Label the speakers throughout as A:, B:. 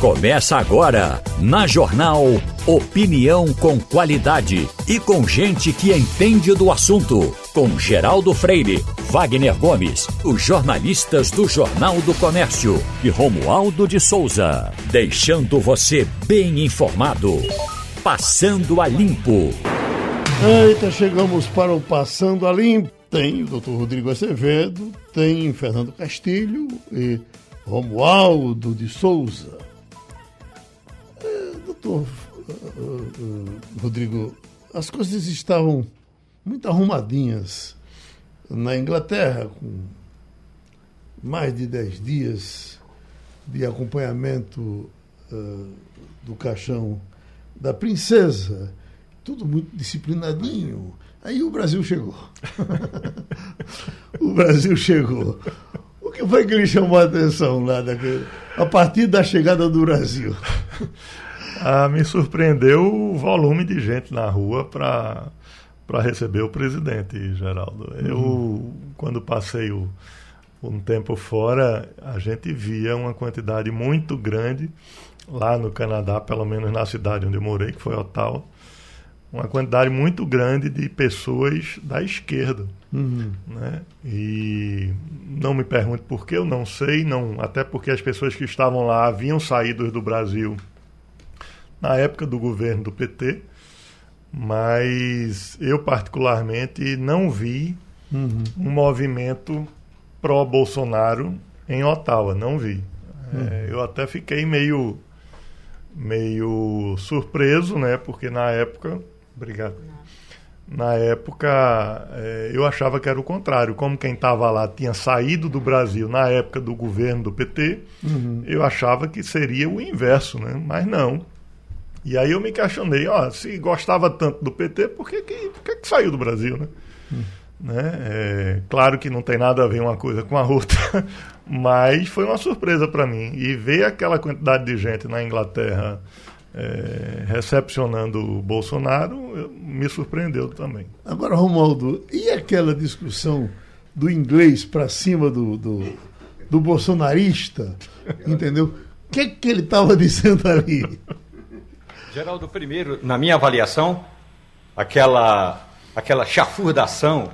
A: Começa agora, na Jornal Opinião com qualidade e com gente que entende do assunto. Com Geraldo Freire, Wagner Gomes, os jornalistas do Jornal do Comércio e Romualdo de Souza. Deixando você bem informado. Passando a Limpo.
B: Eita, chegamos para o Passando a Limpo. Tem o doutor Rodrigo Acevedo, tem Fernando Castilho e Romualdo de Souza. Doutor Rodrigo, as coisas estavam muito arrumadinhas na Inglaterra, com mais de dez dias de acompanhamento uh, do caixão da princesa, tudo muito disciplinadinho. Aí o Brasil chegou. o Brasil chegou. O que foi que lhe chamou a atenção lá daquele, a partir da chegada do Brasil?
C: Ah, me surpreendeu o volume de gente na rua para para receber o presidente, Geraldo. Eu, uhum. quando passei o, um tempo fora, a gente via uma quantidade muito grande lá no Canadá, pelo menos na cidade onde eu morei, que foi Ottawa, uma quantidade muito grande de pessoas da esquerda. Uhum. Né? E não me pergunte por que, eu não sei, não, até porque as pessoas que estavam lá haviam saído do Brasil na época do governo do PT, mas eu particularmente não vi uhum. um movimento pró-Bolsonaro em Ottawa, não vi. Uhum. É, eu até fiquei meio meio surpreso, né? Porque na época, obrigado. Na época, é, eu achava que era o contrário. Como quem estava lá tinha saído do Brasil na época do governo do PT, uhum. eu achava que seria o inverso, né? Mas não. E aí eu me questionei, ó, se gostava tanto do PT, por que, que, por que, que saiu do Brasil, né? Uhum. Né? É, claro que não tem nada a ver uma coisa com a outra, mas foi uma surpresa para mim. E ver aquela quantidade de gente na Inglaterra é, recepcionando o Bolsonaro me surpreendeu também.
B: Agora, Romualdo, e aquela discussão do inglês para cima do, do, do, bolsonarista? Entendeu? O que, que ele estava dizendo ali?
D: Geraldo, primeiro, na minha avaliação, aquela, aquela chafurdação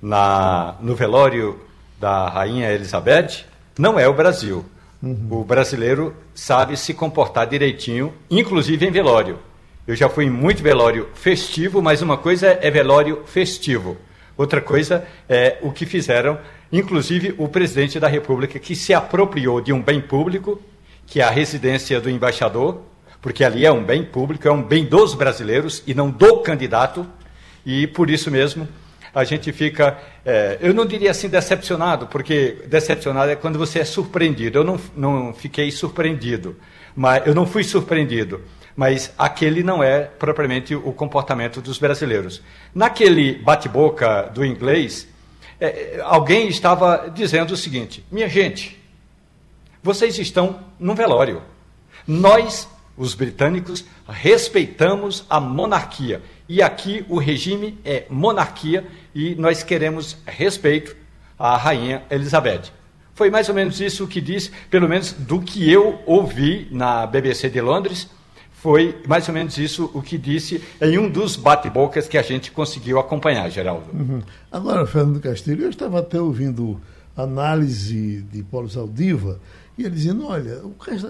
D: na, no velório da Rainha Elizabeth não é o Brasil. Uhum. O brasileiro sabe se comportar direitinho, inclusive em velório. Eu já fui em muito velório festivo, mas uma coisa é velório festivo. Outra coisa é o que fizeram, inclusive o presidente da República, que se apropriou de um bem público, que é a residência do embaixador, porque ali é um bem público, é um bem dos brasileiros e não do candidato, e por isso mesmo a gente fica, é, eu não diria assim decepcionado, porque decepcionado é quando você é surpreendido. Eu não, não fiquei surpreendido, mas eu não fui surpreendido. Mas aquele não é propriamente o comportamento dos brasileiros. Naquele bate-boca do inglês, é, alguém estava dizendo o seguinte: minha gente, vocês estão num velório. Nós, os britânicos, respeitamos a monarquia. E aqui o regime é monarquia e nós queremos respeito à rainha Elizabeth. Foi mais ou menos isso que disse, pelo menos do que eu ouvi na BBC de Londres, foi mais ou menos isso o que disse em um dos bate-bocas que a gente conseguiu acompanhar, Geraldo.
B: Uhum. Agora, Fernando Castilho, eu estava até ouvindo análise de Paulo Saldiva, e ele dizendo, olha,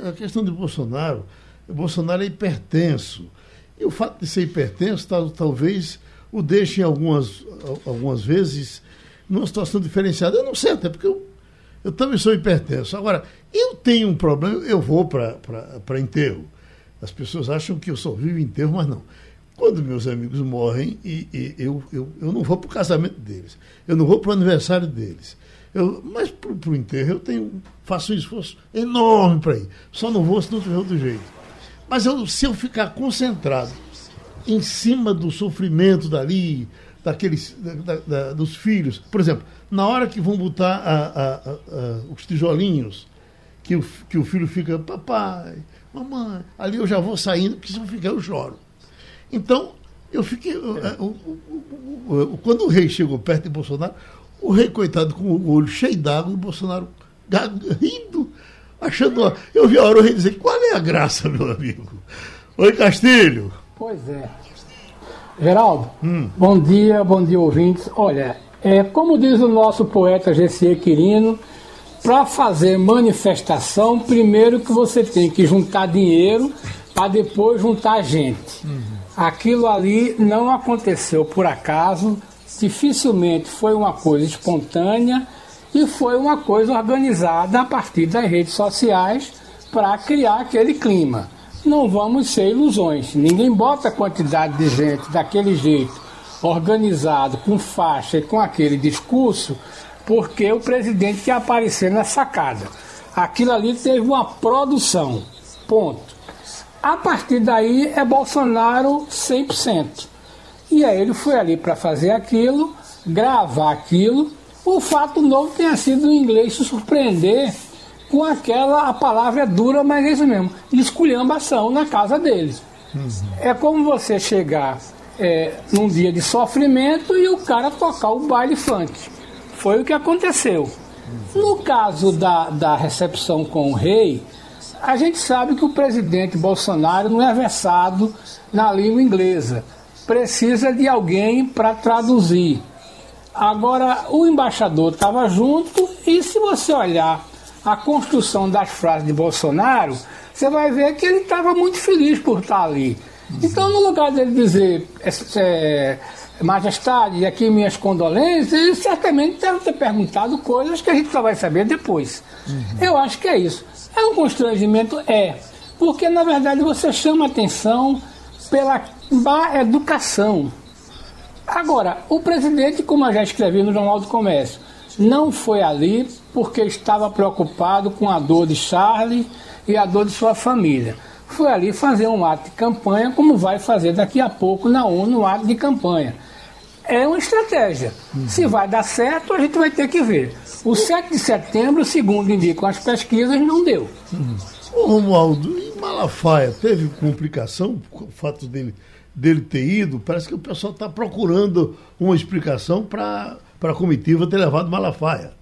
B: a questão de Bolsonaro, Bolsonaro é hipertenso. E o fato de ser hipertenso talvez o deixe algumas, algumas vezes numa situação diferenciada. Eu não sei, até porque eu, eu também sou hipertenso. Agora, eu tenho um problema, eu vou para enterro. As pessoas acham que eu só vivo enterro, mas não. Quando meus amigos morrem, e, e eu, eu, eu não vou para o casamento deles, eu não vou para o aniversário deles. Eu, mas para o enterro eu tenho, faço um esforço enorme para ir. Só não vou se não tiver outro jeito. Mas eu, se eu ficar concentrado em cima do sofrimento dali, daqueles, da, da, dos filhos. Por exemplo, na hora que vão botar a, a, a, os tijolinhos, que o, que o filho fica, papai, mamãe, ali eu já vou saindo, porque se eu ficar eu choro. Então, eu fiquei. É. quando o rei chegou perto de Bolsonaro, o rei, coitado, com o olho cheio d'água, e o Bolsonaro rindo. Achando. Eu vi a hora eu dizer, qual é a graça, meu amigo? Oi, Castilho.
E: Pois é. Geraldo, hum. bom dia, bom dia, ouvintes. Olha, é, como diz o nosso poeta Gessie Quirino, para fazer manifestação, primeiro que você tem que juntar dinheiro para depois juntar gente. Uhum. Aquilo ali não aconteceu por acaso, dificilmente foi uma coisa espontânea e foi uma coisa organizada a partir das redes sociais para criar aquele clima. Não vamos ser ilusões. Ninguém bota a quantidade de gente daquele jeito, organizado, com faixa e com aquele discurso, porque o presidente quer aparecer na sacada. Aquilo ali teve uma produção. Ponto. A partir daí é Bolsonaro 100%. E aí ele foi ali para fazer aquilo, gravar aquilo. O fato novo tenha sido o inglês se surpreender com aquela, a palavra é dura, mas é isso mesmo, esculhambação na casa deles. Uhum. É como você chegar é, num dia de sofrimento e o cara tocar o baile funk. Foi o que aconteceu. No caso da, da recepção com o rei, a gente sabe que o presidente Bolsonaro não é versado na língua inglesa. Precisa de alguém para traduzir. Agora, o embaixador estava junto e se você olhar a construção das frases de Bolsonaro, você vai ver que ele estava muito feliz por estar ali. Então, no lugar dele dizer, é, é, Majestade, aqui minhas condolências, ele certamente deve ter perguntado coisas que a gente só vai saber depois. Uhum. Eu acho que é isso. É um constrangimento? É. Porque, na verdade, você chama atenção pela má educação. Agora, o presidente, como eu já escrevi no Jornal do Comércio, não foi ali porque estava preocupado com a dor de Charlie e a dor de sua família. Foi ali fazer um ato de campanha, como vai fazer daqui a pouco na ONU um ato de campanha. É uma estratégia. Uhum. Se vai dar certo, a gente vai ter que ver. O 7 de setembro, segundo indicam as pesquisas, não deu.
B: Uhum. Romualdo, e Malafaia teve complicação por o fato dele, dele ter ido? Parece que o pessoal está procurando uma explicação para a comitiva ter levado Malafaia.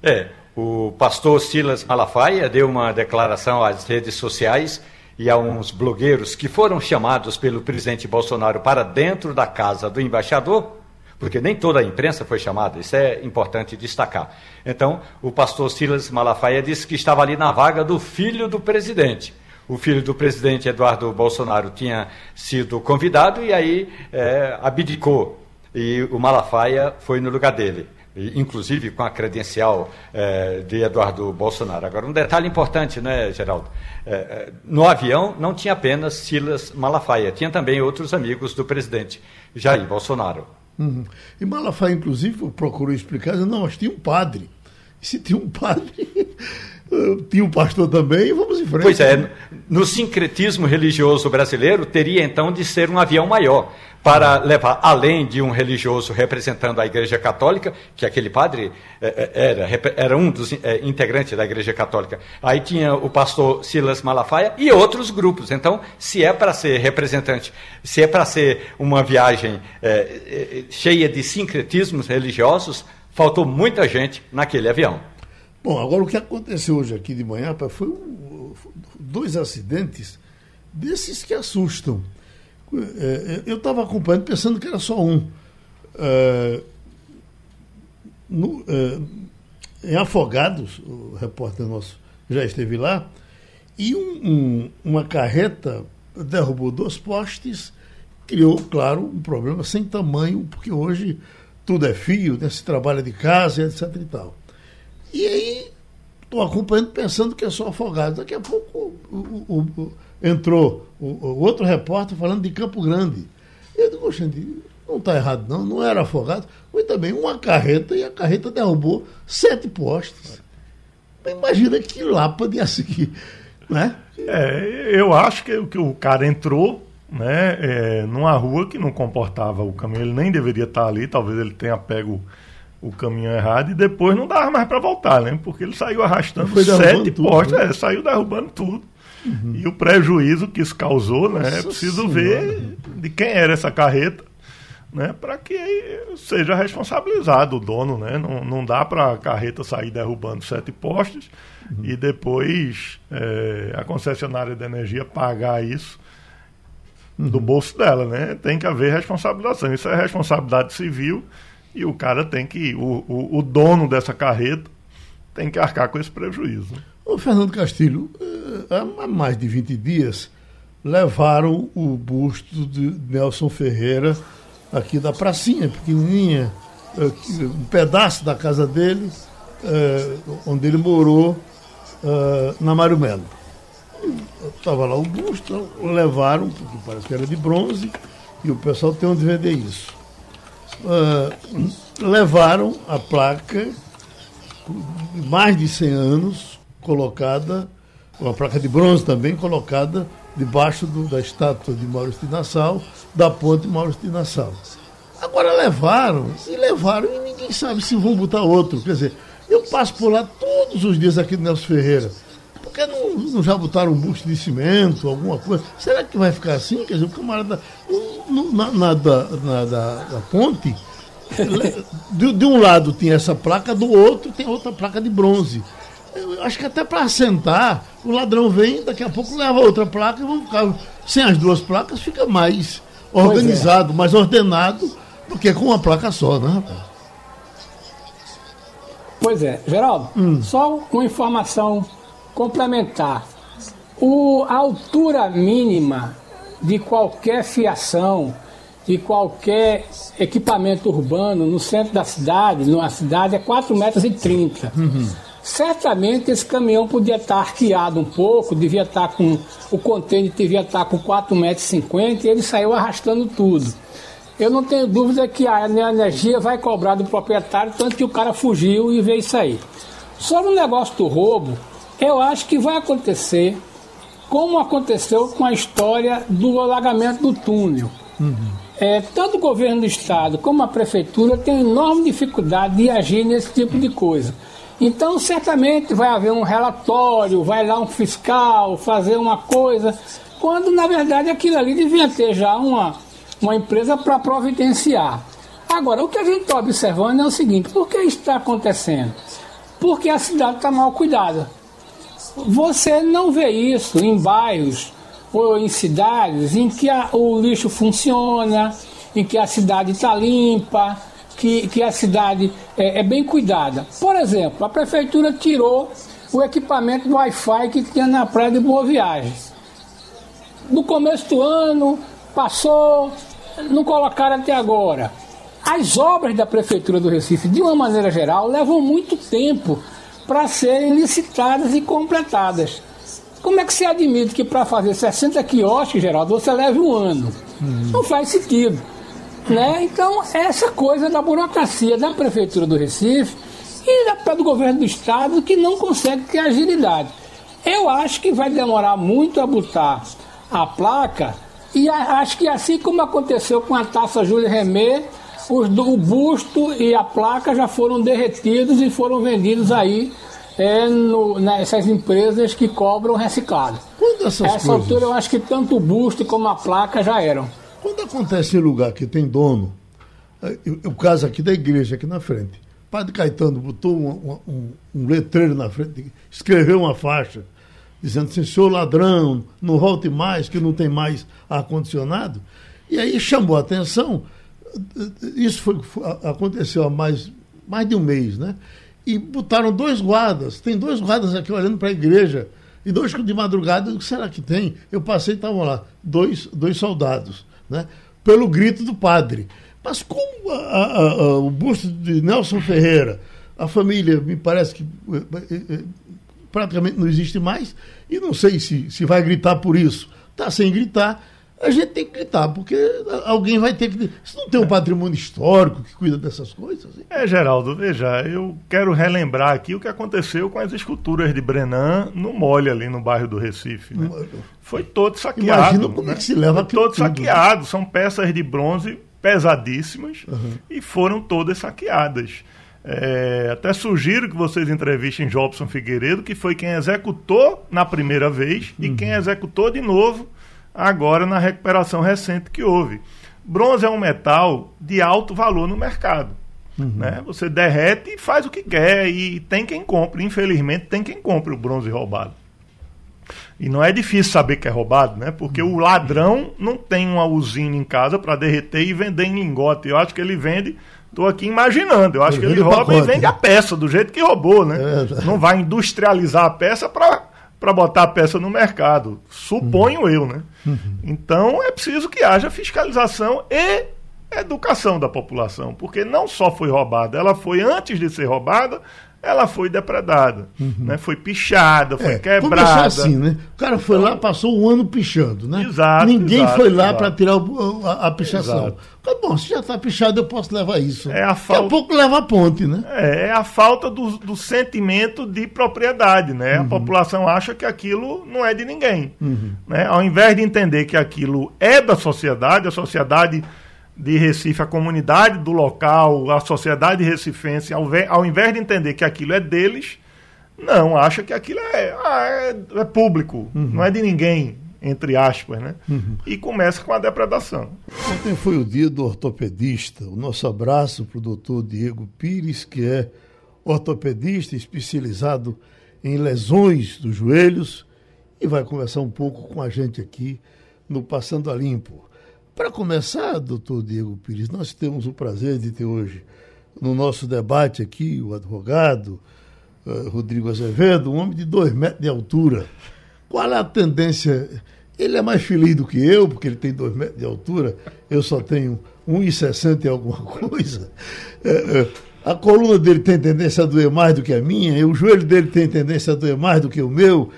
D: É, o pastor Silas Malafaia deu uma declaração às redes sociais e a uns blogueiros que foram chamados pelo presidente Bolsonaro para dentro da casa do embaixador, porque nem toda a imprensa foi chamada, isso é importante destacar. Então, o pastor Silas Malafaia disse que estava ali na vaga do filho do presidente. O filho do presidente Eduardo Bolsonaro tinha sido convidado e aí é, abdicou. E o Malafaia foi no lugar dele inclusive com a credencial eh, de Eduardo Bolsonaro. Agora, um detalhe importante, né, Geraldo? Eh, no avião não tinha apenas Silas Malafaia, tinha também outros amigos do presidente Jair Bolsonaro.
B: Uhum. E Malafaia, inclusive, procurou explicar, não, mas tinha um padre. Se tinha um padre, tinha um pastor também, vamos em frente.
D: Pois é, no sincretismo religioso brasileiro, teria então de ser um avião maior para levar, além de um religioso representando a Igreja Católica, que aquele padre eh, eh, era, era um dos eh, integrantes da Igreja Católica. Aí tinha o pastor Silas Malafaia e outros grupos. Então, se é para ser representante, se é para ser uma viagem cheia de sincretismos religiosos, faltou muita gente naquele avião.
B: Bom, agora o que aconteceu hoje aqui de manhã foi um, dois acidentes desses que assustam. É, é, eu estava acompanhando pensando que era só um. É, no, em Afogados, o repórter nosso já esteve lá, e um, um, uma carreta derrubou dois postes, criou, claro, um problema sem tamanho, porque hoje tudo é fio, né, se trabalha de casa, etc. e tal. E aí, estou acompanhando pensando que é só Afogados. Daqui a pouco o, o, o entrou o, outro repórter falando de Campo Grande. Eu digo, gente, não está errado não, não era afogado. Foi também uma carreta e a carreta derrubou sete postes. Imagina que lapa de seguir, né?
C: É, eu acho que, que o cara entrou né, é, numa rua que não comportava o caminho, ele nem deveria estar ali, talvez ele tenha pego o caminho errado e depois não dava mais para voltar, né? Porque ele saiu arrastando sete postes, né? é, saiu derrubando tudo. Uhum. E o prejuízo que isso causou, né? É preciso senhora. ver de quem era essa carreta. né, para que seja responsabilizado o dono. Né? Não, não dá para a carreta sair derrubando sete postes uhum. e depois é, a concessionária de energia pagar isso uhum. do bolso dela. Né? Tem que haver responsabilização. Isso é responsabilidade civil e o cara tem que, o, o, o dono dessa carreta tem que arcar com esse prejuízo.
B: O Fernando Castilho, eh, há mais de 20 dias, levaram o busto de Nelson Ferreira aqui da pracinha, pequenininha, um pedaço da casa dele, é, onde ele morou é, na Mário Melo. Estava lá o busto, levaram, porque parece que era de bronze, e o pessoal tem onde vender isso. É, levaram a placa, mais de 100 anos, colocada, uma placa de bronze também, colocada debaixo do, da estátua de Maurício de Nassau, da ponte Maurício de Nassau. Agora levaram, e levaram, e ninguém sabe se vão botar outro. Quer dizer, eu passo por lá todos os dias aqui no Nelson Ferreira. Por que não, não já botaram um busto de cimento, alguma coisa? Será que vai ficar assim? Quer dizer, o camarada, na, na, da, na da, da ponte, de, de, um lado tinha essa placa, do outro tem outra placa de bronze. Eu acho que até para assentar, o ladrão vem, daqui a pouco leva outra placa e vamos ficar sem as duas placas, fica mais é. organizado, é. mais ordenado do que com uma placa só, né, rapaz?
E: Pois é, Geraldo, hum. só uma informação complementar. O, a altura mínima de qualquer fiação, de qualquer equipamento urbano no centro da cidade, numa cidade, é 4,30 metros. E 30. Uhum. Certamente esse caminhão podia estar arqueado um pouco, devia estar com. O contêiner devia estar com 4,50 metros e ele saiu arrastando tudo. Eu não tenho dúvida que a energia vai cobrar do proprietário, tanto que o cara fugiu e veio sair. Sobre o negócio do roubo, eu acho que vai acontecer como aconteceu com a história do alagamento do túnel. Uhum. É, tanto o governo do estado como a prefeitura tem enorme dificuldade de agir nesse tipo de coisa. Então, certamente vai haver um relatório, vai lá um fiscal fazer uma coisa, quando na verdade aquilo ali devia ter já uma, uma empresa para providenciar. Agora, o que a gente está observando é o seguinte: por que isso está acontecendo? Porque a cidade está mal cuidada. Você não vê isso em bairros ou em cidades em que a, o lixo funciona, em que a cidade está limpa, que, que a cidade é, é, bem cuidada. Por exemplo, a prefeitura tirou o equipamento do Wi-Fi que tinha na praia de Boa Viagem. No começo do ano, passou, não colocaram até agora. As obras da prefeitura do Recife, de uma maneira geral, levam muito tempo para serem licitadas e completadas. Como é que se admite que para fazer 60 quiosques, Geraldo, você leve um ano? Hum. Não faz sentido. Né? Então, essa coisa da burocracia da Prefeitura do Recife e da, do governo do Estado que não consegue ter agilidade. Eu acho que vai demorar muito a botar a placa e a, acho que assim como aconteceu com a taça Júlia Remé, os, o busto e a placa já foram derretidos e foram vendidos aí é, no, nessas empresas que cobram reciclado.
B: Quando essas Essa coisas...
E: altura eu acho que tanto o busto como a placa já eram.
B: Quando acontece em lugar que tem dono, é, o caso aqui da igreja, aqui na frente, Padre Caetano botou um, um, um letreiro na frente, escreveu uma faixa, dizendo assim, senhor ladrão, não volte mais, que não tem mais ar-condicionado. E aí chamou a atenção, isso foi, aconteceu há mais, mais de um mês, né? E botaram dois guardas, tem dois guardas aqui olhando para a igreja, e dois de madrugada, o que será que tem? Eu passei e estavam lá, dois, dois soldados né, pelo grito do padre. Mas como a, a, a, o busto de Nelson Ferreira, a família me parece que eh, eh, eh, praticamente não existe mais, e não sei se, se vai gritar por isso. Está sem gritar, a gente tem que gritar, porque alguém vai ter que. Se não tem um patrimônio histórico que cuida dessas coisas.
C: É, Geraldo, veja, eu quero relembrar aqui o que aconteceu com as esculturas de Brenan no Mole, ali no bairro do Recife. Né? Foi todo saqueado.
B: Imagina como
C: né?
B: é que se leva
C: Foi todo tudo, né? saqueado. Né? São peças de bronze pesadíssimas uhum. e foram todas saqueadas. É, até sugiro que vocês entrevistem Jobson Figueiredo, que foi quem executou na primeira vez uhum. e quem executou de novo agora na recuperação recente que houve. bronze é um metal de alto valor no mercado. Uhum. Né? Você derrete e faz o que quer, e tem quem compre. Infelizmente, tem quem compre o bronze roubado. E não é difícil saber que é roubado, né? Porque o ladrão não tem uma usina em casa para derreter e vender em lingote. Eu acho que ele vende. Estou aqui imaginando. Eu acho que ele rouba pacote. e vende a peça do jeito que roubou, né? É, não vai industrializar a peça para para botar a peça no mercado. Suponho uhum. eu, né? Uhum. Então é preciso que haja fiscalização e educação da população, porque não só foi roubada, ela foi antes de ser roubada, ela foi depredada, uhum. né? Foi pichada, foi é, quebrada.
B: assim, né? O cara foi lá, passou um ano pichando, né?
C: Exato.
B: Ninguém
C: exato,
B: foi lá para tirar o, a, a, pichação. Tá bom, se já está pichado, eu posso levar isso.
C: É a falta... Daqui
B: a pouco leva a ponte, né?
C: É, é a falta do, do sentimento de propriedade, né? Uhum. A população acha que aquilo não é de ninguém. Uhum. Né? Ao invés de entender que aquilo é da sociedade, a sociedade de Recife, a comunidade do local, a sociedade recifense, ao, ao invés de entender que aquilo é deles, não, acha que aquilo é, ah, é, é, público, uhum. não é de ninguém, entre aspas, né? Uhum. E começa com a depredação.
B: Ontem foi o dia do ortopedista. O nosso abraço para o doutor Diego Pires, que é ortopedista especializado em lesões dos joelhos e vai conversar um pouco com a gente aqui no Passando a Limpo. Para começar, doutor Diego Pires, nós temos o prazer de ter hoje no nosso debate aqui o advogado uh, Rodrigo Azevedo, um homem de dois metros de altura. Qual é a tendência? Ele é mais feliz do que eu, porque ele tem dois metros de altura, eu só tenho 1,60 e alguma coisa. Uh, uh, a coluna dele tem tendência a doer mais do que a minha, o joelho dele tem tendência a doer mais do que o meu.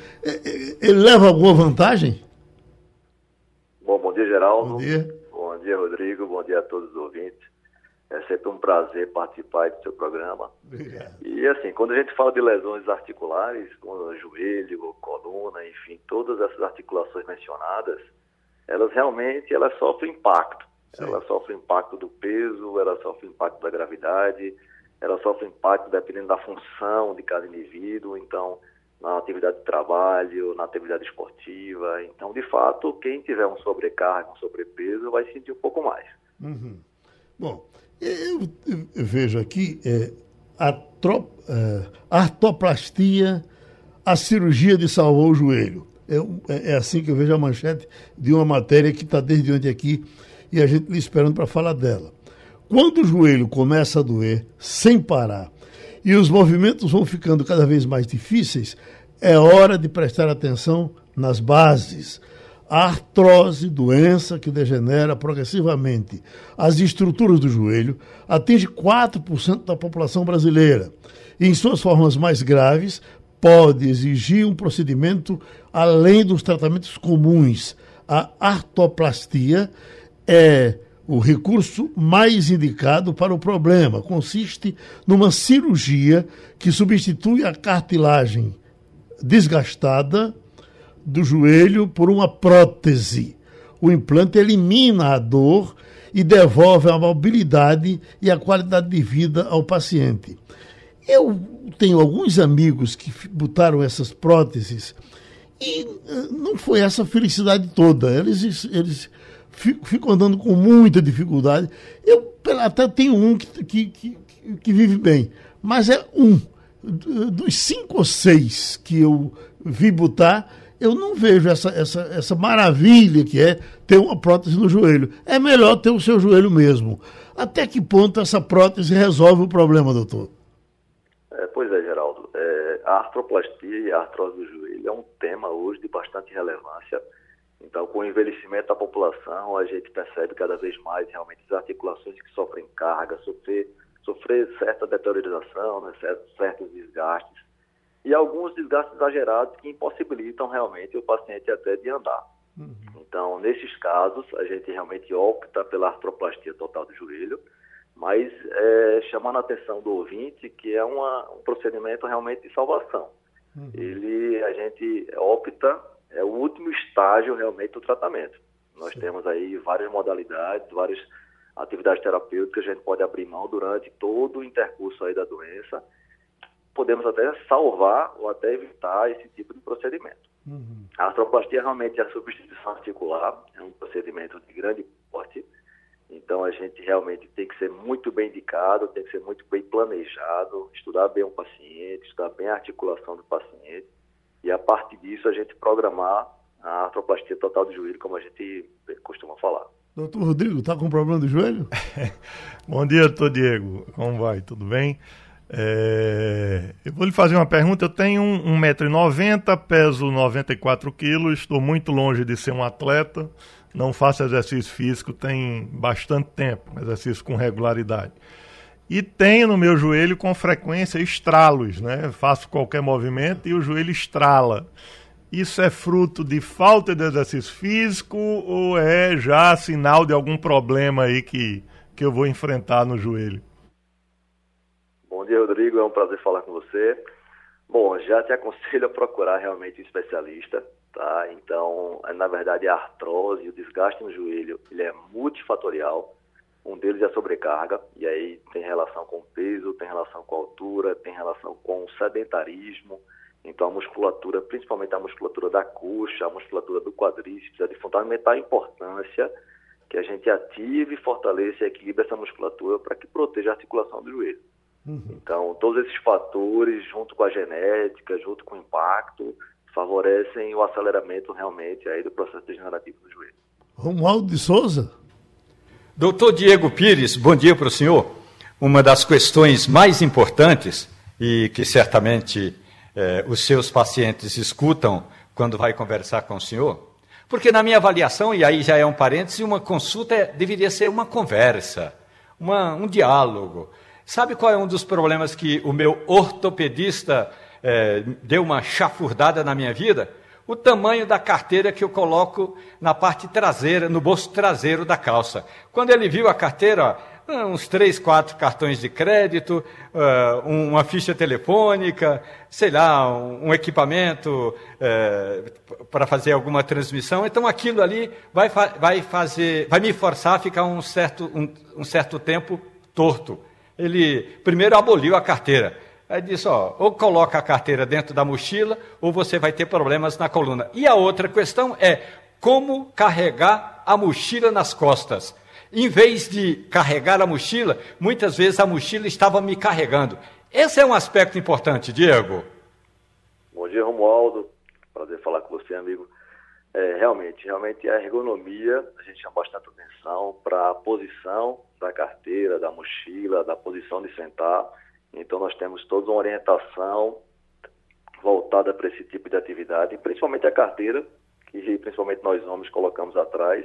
B: Ele leva alguma vantagem?
F: Bom, bom dia, Geraldo.
B: Bom dia.
F: Bom dia, Rodrigo. Bom dia a todos os ouvintes. É sempre um prazer participar do seu programa. Obrigado. E assim, quando a gente fala de lesões articulares, como joelho, coluna, enfim, todas essas articulações mencionadas, elas realmente elas sofrem impacto. Sim. Elas sofrem impacto do peso, elas sofrem impacto da gravidade, elas sofrem impacto dependendo da função de cada indivíduo. Então, na atividade de trabalho, na atividade esportiva. Então, de fato, quem tiver um sobrecarga, um sobrepeso, vai sentir um pouco mais.
B: Uhum. Bom, eu, vejo aqui é, a trop, é, artoplastia, a cirurgia de salvar o joelho. É, é, é, assim que eu vejo a manchete de uma matéria que está desde ontem aqui e a gente esperando para falar dela. Quando o joelho começa a doer sem parar e os movimentos vão ficando cada vez mais difíceis, é hora de prestar atenção nas bases. A artrose, doença que degenera progressivamente as estruturas do joelho, atinge 4% da população brasileira. E, em suas formas mais graves, pode exigir um procedimento além dos tratamentos comuns. A artoplastia é o recurso mais indicado para o problema. Consiste numa cirurgia que substitui a cartilagem desgastada do joelho por uma prótese. O implante elimina a dor e devolve a mobilidade e a qualidade de vida ao paciente. Eu tenho alguns amigos que botaram essas próteses e eh, não foi essa felicidade toda. Eles, eles fico andando com muita dificuldade. Eu até tenho um que, que, que, que vive bem, mas é um. Dos cinco ou seis que eu vi botar, eu não vejo essa, essa, essa maravilha que é ter uma prótese no joelho. É melhor ter o seu joelho mesmo. Até que ponto essa prótese resolve o problema, doutor?
F: É, pois é, Geraldo. É, a artroplastia e a artrose do joelho é um tema hoje de bastante relevância então, com o envelhecimento da população, a gente percebe cada vez mais realmente as articulações que sofrem carga, sofrer, sofrer certa deteriorização, né, certos, certos desgastes, e alguns desgastes exagerados que impossibilitam realmente o paciente até de andar. Uhum. Então, nesses casos, a gente realmente opta pela artroplastia total do joelho, mas é, chamando a atenção do ouvinte que é uma, um procedimento realmente de salvação. Uhum. Ele, a gente opta é o último estágio realmente do tratamento. Nós Sim. temos aí várias modalidades, várias atividades terapêuticas que a gente pode abrir mão durante todo o intercurso aí da doença. Podemos até salvar ou até evitar esse tipo de procedimento. Uhum. A artroplastia realmente é a substituição articular, é um procedimento de grande porte Então a gente realmente tem que ser muito bem indicado, tem que ser muito bem planejado, estudar bem o paciente, estudar bem a articulação do paciente e a partir disso a gente programar a artroplastia total do joelho, como a gente costuma falar.
B: Doutor Rodrigo, está com problema do joelho?
C: Bom dia, doutor Diego. Como vai? Tudo bem? É... Eu vou lhe fazer uma pergunta. Eu tenho 1,90m, peso 94 quilos, estou muito longe de ser um atleta, não faço exercício físico tem bastante tempo, exercício com regularidade. E tenho no meu joelho com frequência estralos, né? Faço qualquer movimento e o joelho estrala. Isso é fruto de falta de exercício físico ou é já sinal de algum problema aí que, que eu vou enfrentar no joelho?
F: Bom dia, Rodrigo. É um prazer falar com você. Bom, já te aconselho a procurar realmente um especialista, tá? Então, na verdade, a artrose, o desgaste no joelho, ele é multifatorial. Um deles é a sobrecarga, e aí tem relação com peso, tem relação com altura, tem relação com sedentarismo, então, a musculatura, principalmente a musculatura da coxa, a musculatura do quadríceps, é de fundamental importância que a gente ative, fortaleça e equilibre essa musculatura para que proteja a articulação do joelho. Uhum. Então, todos esses fatores, junto com a genética, junto com o impacto, favorecem o aceleramento realmente aí do processo degenerativo do joelho.
B: Romualdo de Souza.
D: Doutor Diego Pires, bom dia para o senhor. Uma das questões mais importantes e que certamente eh, os seus pacientes escutam quando vai conversar com o senhor? Porque, na minha avaliação, e aí já é um parêntese, uma consulta é, deveria ser uma conversa, uma, um diálogo. Sabe qual é um dos problemas que o meu ortopedista eh, deu uma chafurdada na minha vida? O tamanho da carteira que eu coloco na parte traseira, no bolso traseiro da calça. Quando ele viu a carteira, ah, uns três, quatro cartões de crédito, uh, uma ficha telefônica, sei lá, um, um equipamento uh, para fazer alguma transmissão. Então aquilo ali vai, vai fazer, vai me forçar a ficar um certo, um, um certo tempo torto. Ele primeiro aboliu a carteira. Aí disse, ó, ou coloca a carteira dentro da mochila, ou você vai ter problemas na coluna. E a outra questão é como carregar a mochila nas costas. Em vez de carregar a mochila, muitas vezes a mochila estava me carregando. Esse é um aspecto importante, Diego.
F: Bom dia, Romualdo. Prazer falar com você, amigo. É, realmente, realmente a ergonomia, a gente chama bastante atenção para a posição da carteira, da mochila, da posição de sentar. Então nós temos toda uma orientação voltada para esse tipo de atividade, principalmente a carteira, que principalmente nós homens colocamos atrás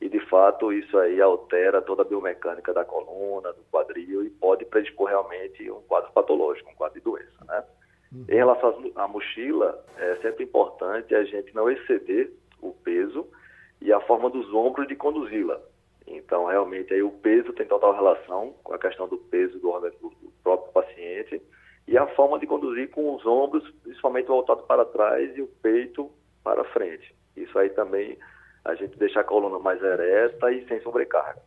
F: e de fato isso aí altera toda a biomecânica da coluna, do quadril e pode predispor realmente um quadro patológico, um quadro de doença, né? Uhum. Em relação à mochila, é sempre importante a gente não exceder o peso e a forma dos ombros de conduzi-la. Então, realmente, aí o peso tem total relação com a questão do peso do, do próprio paciente e a forma de conduzir com os ombros, principalmente voltado para trás e o peito para frente. Isso aí também a gente deixa a coluna mais ereta e sem sobrecarga.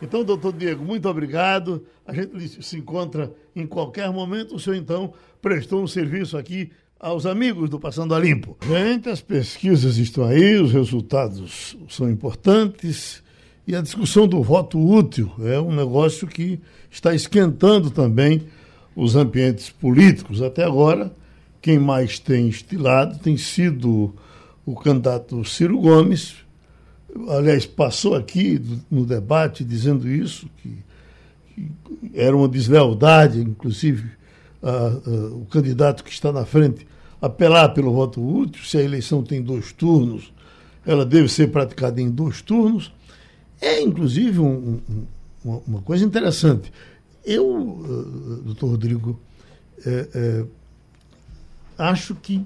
B: Então, doutor Diego, muito obrigado. A gente se encontra em qualquer momento. O senhor, então, prestou um serviço aqui aos amigos do Passando a Limpo. Gente, as pesquisas estão aí, os resultados são importantes e a discussão do voto útil é um negócio que está esquentando também os ambientes políticos. Até agora, quem mais tem estilado tem sido o candidato Ciro Gomes, aliás, passou aqui no debate dizendo isso, que, que era uma deslealdade, inclusive, a, a, o candidato que está na frente apelar pelo voto útil, se a eleição tem dois turnos, ela deve ser praticada em dois turnos. É, inclusive, um, um, uma, coisa interessante. Eu, uh, doutor Rodrigo, é, é, acho que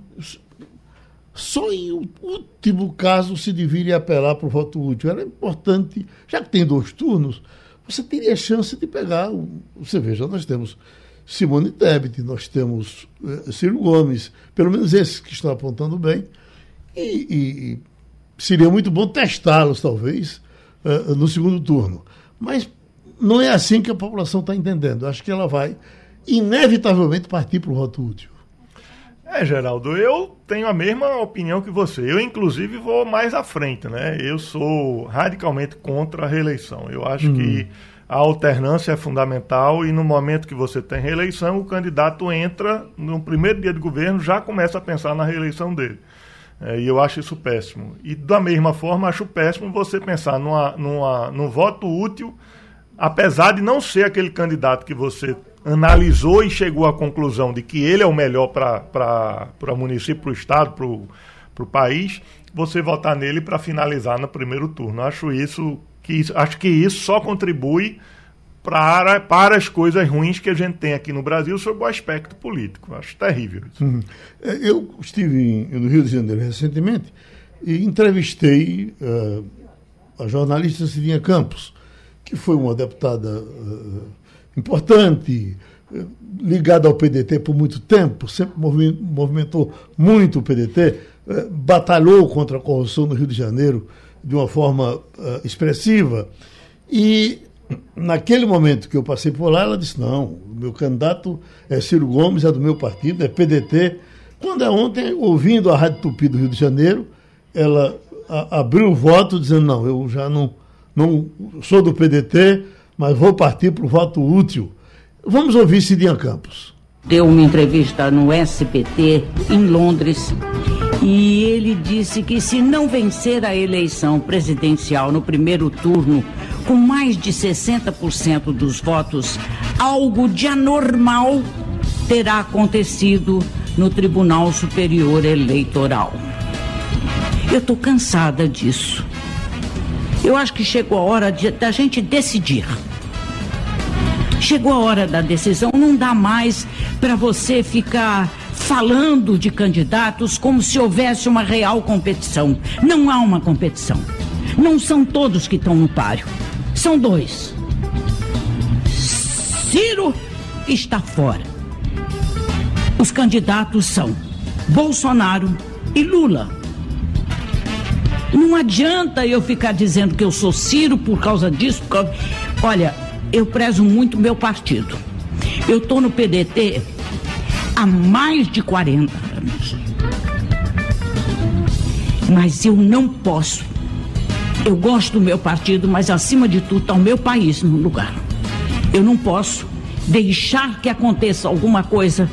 B: só em último caso se deveria apelar para o voto útil. Era importante, já que tem dois turnos, você teria chance de pegar. Você veja, nós temos Simone Tebet, nós temos Ciro Gomes, pelo menos esses que estão apontando bem, e, e seria muito bom testá-los, talvez, uh, no segundo turno. Mas não é assim que a população está entendendo. Acho que ela vai, inevitavelmente, partir para o voto útil.
C: É, Geraldo, eu tenho a mesma opinião que você. Eu, inclusive, vou mais à frente, né? Eu sou radicalmente contra a reeleição. Eu acho que hum. a alternância é fundamental e no momento que você tem reeleição, o candidato entra no primeiro dia de governo, já começa a pensar na reeleição dele. É, e eu acho isso péssimo. E da mesma forma, acho péssimo você pensar numa, numa, num voto útil, apesar de não ser aquele candidato que você analisou e chegou à conclusão de que ele é o melhor para o município, para o estado, para o país, você votar nele para finalizar no primeiro turno. Acho isso que acho que isso só contribui para, para as coisas ruins que a gente tem aqui no Brasil sob o aspecto político. Acho terrível isso. Uhum.
B: É, eu estive no Rio de Janeiro recentemente e entrevistei uh, a jornalista Cidinha Campos, que foi uma deputada uh, importante, eh, ligado ao PDT por muito tempo, sempre movimentou muito o PDT, batalhou contra a corrupção no Rio de Janeiro de uma forma expressiva. E naquele momento que eu passei por lá, ela disse: não, o meu candidato é Ciro Gomes, é do meu partido, é PDT. Quando é ontem, ouvindo a Rádio Tupi do Rio de Janeiro, ela a, abriu o voto dizendo: não, eu já não, não sou do PDT, mas vou partir para o voto útil. Vamos ouvir Cidinha Campos.
G: Deu uma entrevista no SPT em Londres e ele disse que se não vencer a eleição presidencial no primeiro turno com mais de 60% dos votos, algo de anormal terá acontecido no Tribunal Superior Eleitoral. Eu estou cansada disso. Eu acho que chegou a hora de, da gente decidir. Chegou a hora da decisão, não dá mais para você ficar falando de candidatos como se houvesse uma real competição. Não há uma competição. Não são todos que estão no páreo. São dois. Ciro está fora. Os candidatos são Bolsonaro e Lula. Não adianta eu ficar dizendo que eu sou Ciro por causa disso. Por causa... Olha, eu prezo muito meu partido. Eu estou no PDT há mais de 40 anos. Mas eu não posso. Eu gosto do meu partido, mas acima de tudo está o meu país no lugar. Eu não posso deixar que aconteça alguma coisa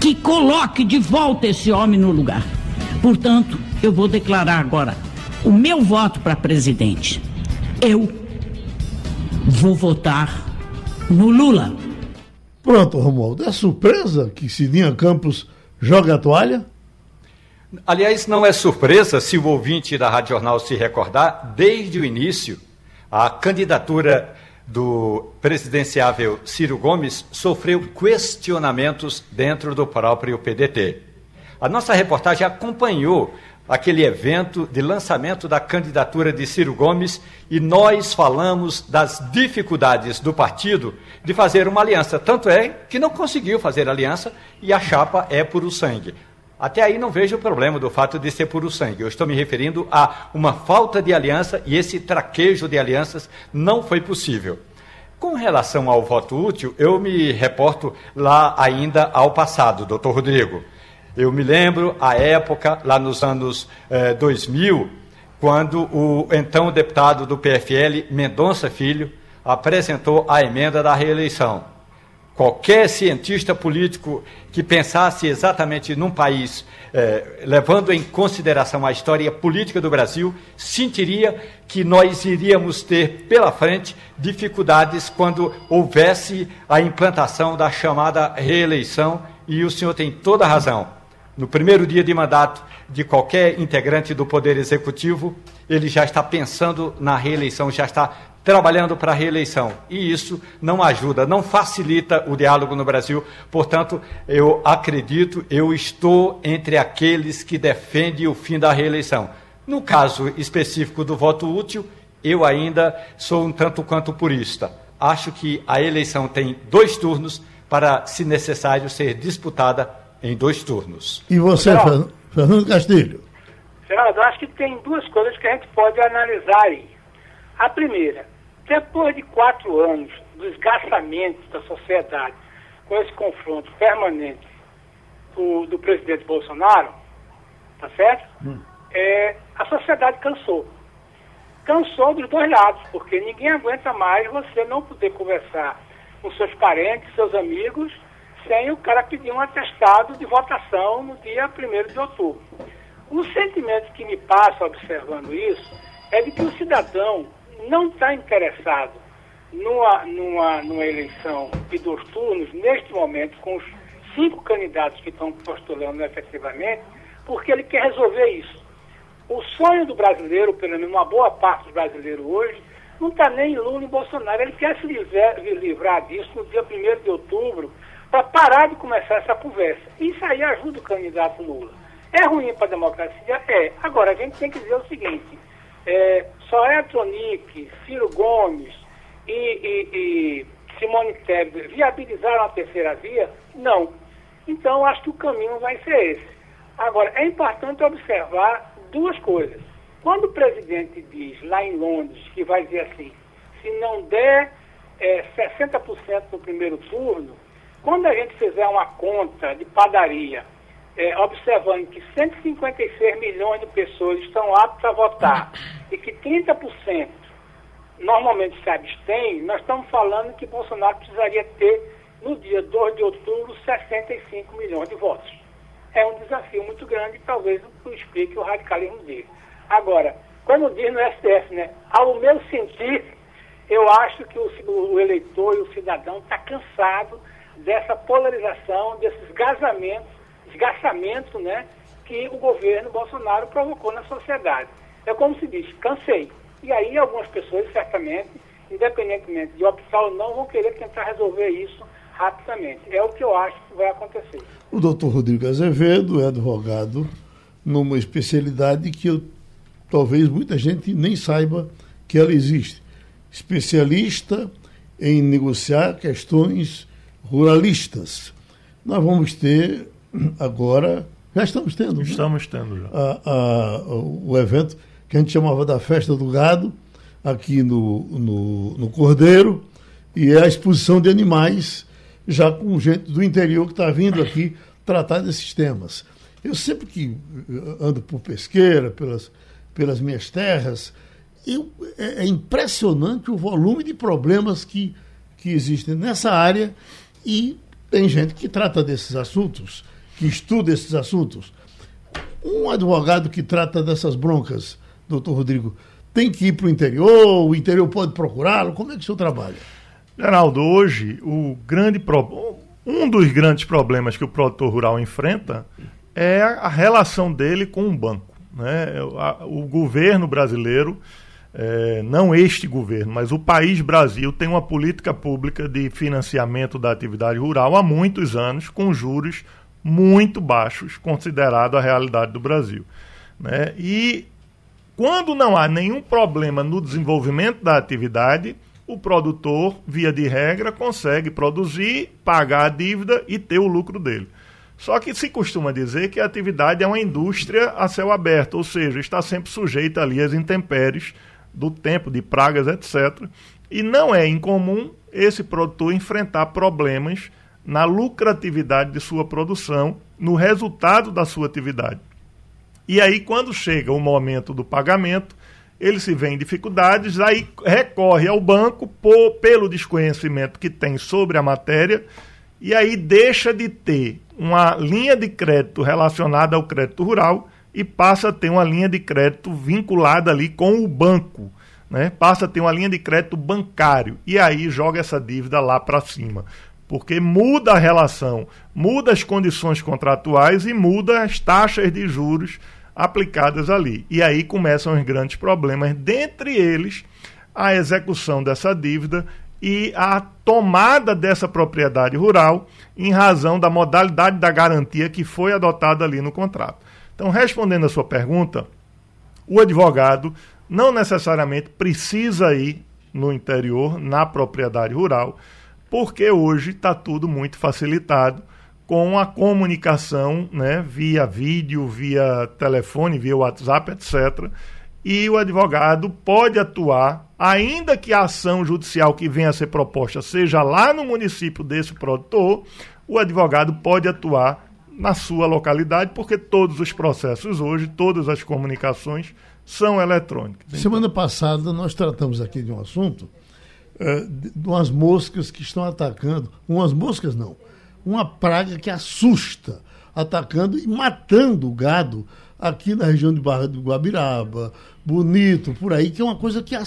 G: que coloque de volta esse homem no lugar. Portanto, eu vou declarar agora o meu voto para presidente. Eu vou votar no Lula.
B: Pronto, Romualdo. É surpresa que Cidinha Campos joga a toalha?
D: Aliás, não é surpresa se o ouvinte da Rádio Jornal se recordar, desde o início, a candidatura do presidenciável Ciro Gomes sofreu questionamentos dentro do próprio PDT. A nossa reportagem acompanhou aquele evento de lançamento da candidatura de Ciro Gomes e nós falamos das dificuldades do partido de fazer uma aliança. Tanto é que não conseguiu fazer aliança e a chapa é puro sangue. Até aí não vejo o problema do fato de ser puro sangue. Eu estou me referindo a uma falta de aliança e esse traquejo de alianças não foi possível. Com relação ao voto útil, eu me reporto lá ainda ao passado, doutor Rodrigo. Eu me lembro a época, lá nos anos eh, 2000, quando o então deputado do PFL, Mendonça Filho, apresentou a emenda da reeleição. Qualquer cientista político que pensasse exatamente num país, eh, levando em consideração a história política do Brasil, sentiria que nós iríamos ter pela frente dificuldades quando houvesse a implantação da chamada reeleição, e o senhor tem toda a razão no primeiro dia de mandato de qualquer integrante do Poder Executivo, ele já está pensando na reeleição, já está trabalhando para a reeleição. E isso não ajuda, não facilita o diálogo no Brasil. Portanto, eu acredito, eu estou entre aqueles que defendem o fim da reeleição. No caso específico do voto útil, eu ainda sou um tanto quanto purista. Acho que a eleição tem dois turnos para, se necessário, ser disputada em dois turnos.
B: E você, Geraldo, Fernando Castilho?
H: Geraldo, eu acho que tem duas coisas que a gente pode analisar aí. A primeira, depois de quatro anos do esgarçamento da sociedade com esse confronto permanente do, do presidente Bolsonaro, tá certo? Hum. É, a sociedade cansou. Cansou dos dois lados, porque ninguém aguenta mais você não poder conversar com seus parentes, seus amigos, sem o cara pedir um atestado de votação no dia 1 de outubro. O sentimento que me passa observando isso é de que o cidadão não está interessado numa, numa, numa eleição de dois turnos, neste momento, com os cinco candidatos que estão postulando efetivamente, porque ele quer resolver isso. O sonho do brasileiro, pelo menos uma boa parte dos brasileiros hoje, não está nem em Lula e Bolsonaro. Ele quer se livrar, livrar disso no dia 1 de outubro, para parar de começar essa conversa. Isso aí ajuda o candidato Lula. É ruim para a democracia? É. Agora, a gente tem que dizer o seguinte: é, só é Tronic, Ciro Gomes e, e, e Simone Tebet viabilizaram a terceira via? Não. Então, acho que o caminho vai ser esse. Agora, é importante observar duas coisas. Quando o presidente diz lá em Londres que vai dizer assim, se não der é, 60% no primeiro turno, quando a gente fizer uma conta de padaria, é, observando que 156 milhões de pessoas estão aptas a votar e que 30% normalmente se abstém, nós estamos falando que Bolsonaro precisaria ter, no dia 2 de outubro, 65 milhões de votos. É um desafio muito grande e talvez explique o radicalismo dele. Agora, como diz no STF, né, ao meu sentir, eu acho que o, o eleitor e o cidadão está cansado dessa polarização, desse esgazamento, esgaçamento né, que o governo Bolsonaro provocou na sociedade. É como se diz, cansei. E aí algumas pessoas, certamente, independentemente de optar ou não, vão querer tentar resolver isso rapidamente. É o que eu acho que vai acontecer.
B: O doutor Rodrigo Azevedo é advogado numa especialidade que eu, talvez muita gente nem saiba que ela existe. Especialista em negociar questões ruralistas. Nós vamos ter agora, já estamos tendo. Né?
C: Estamos tendo já.
B: A, a, o evento que a gente chamava da Festa do Gado, aqui no, no, no Cordeiro, e é a exposição de animais, já com gente do interior que está vindo aqui tratar desses temas. Eu sempre que ando por pesqueira, pelas, pelas minhas terras, eu, é, é impressionante o volume de problemas que, que existem nessa área e tem gente que trata desses assuntos, que estuda esses assuntos. Um advogado que trata dessas broncas, doutor Rodrigo, tem que ir para o interior, o interior pode procurá-lo? Como é que o senhor trabalha?
C: Geraldo, hoje o grande pro... um dos grandes problemas que o produtor rural enfrenta é a relação dele com o banco. Né? O governo brasileiro é, não este governo, mas o país Brasil tem uma política pública de financiamento da atividade rural há muitos anos, com juros muito baixos, considerado a realidade do Brasil. Né? E quando não há nenhum problema no desenvolvimento da atividade, o produtor, via de regra, consegue produzir, pagar a dívida e ter o lucro dele. Só que se costuma dizer que a atividade é uma indústria a céu aberto, ou seja, está sempre sujeita ali às intempéries do tempo, de pragas, etc. E não é incomum esse produtor enfrentar problemas na lucratividade de sua produção, no resultado da sua atividade. E aí, quando chega o momento do pagamento, ele se vê em dificuldades, aí recorre ao banco por, pelo desconhecimento que tem sobre a matéria, e aí deixa de ter uma linha de crédito relacionada ao crédito rural e passa a ter uma linha de crédito vinculada ali com o banco. Né? Passa a ter uma linha de crédito bancário e aí joga essa dívida lá para cima. Porque muda a relação, muda as condições contratuais e muda as taxas de juros aplicadas ali. E aí começam os grandes problemas, dentre eles a execução dessa dívida e a tomada dessa propriedade rural em razão da modalidade da garantia que foi adotada ali no contrato. Então, respondendo a sua pergunta, o advogado não necessariamente precisa ir no interior, na propriedade rural, porque hoje está tudo muito facilitado com a comunicação né, via vídeo, via telefone, via WhatsApp, etc. E o advogado pode atuar, ainda que a ação judicial que venha a ser proposta seja lá no município desse produtor, o advogado pode atuar na sua localidade, porque todos os processos hoje, todas as comunicações são eletrônicas.
B: Semana passada nós tratamos aqui de um assunto, é, de umas moscas que estão atacando, umas moscas não, uma praga que assusta, atacando e matando o gado aqui na região de Barra do Guabiraba, Bonito, por aí, que é uma coisa que é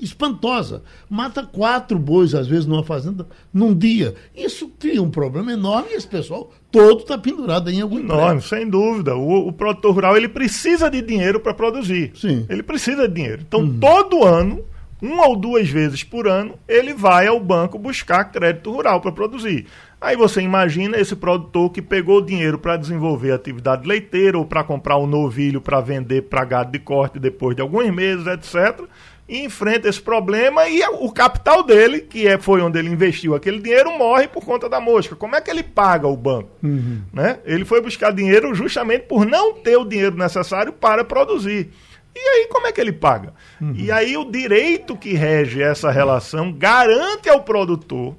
B: espantosa. Mata quatro bois, às vezes, numa fazenda, num dia. Isso cria um problema enorme e esse pessoal todo está pendurado em algum
C: Enorme, sem dúvida. O, o, produtor rural ele precisa de dinheiro para produzir. Sim. Ele precisa de dinheiro. Então, uhum. todo ano, uma ou duas vezes por ano, ele vai ao banco buscar crédito rural para produzir. Aí você imagina esse produtor que pegou dinheiro para desenvolver atividade leiteira ou para comprar um novilho para vender para gado de corte depois de alguns meses, etc. Enfrenta esse problema e o capital dele, que é, foi onde ele investiu aquele dinheiro, morre por conta da mosca. Como é que ele paga o banco? Uhum. Né? Ele foi buscar dinheiro justamente por não ter o dinheiro necessário para produzir. E aí, como é que ele paga? Uhum. E aí, o direito que rege essa relação garante ao produtor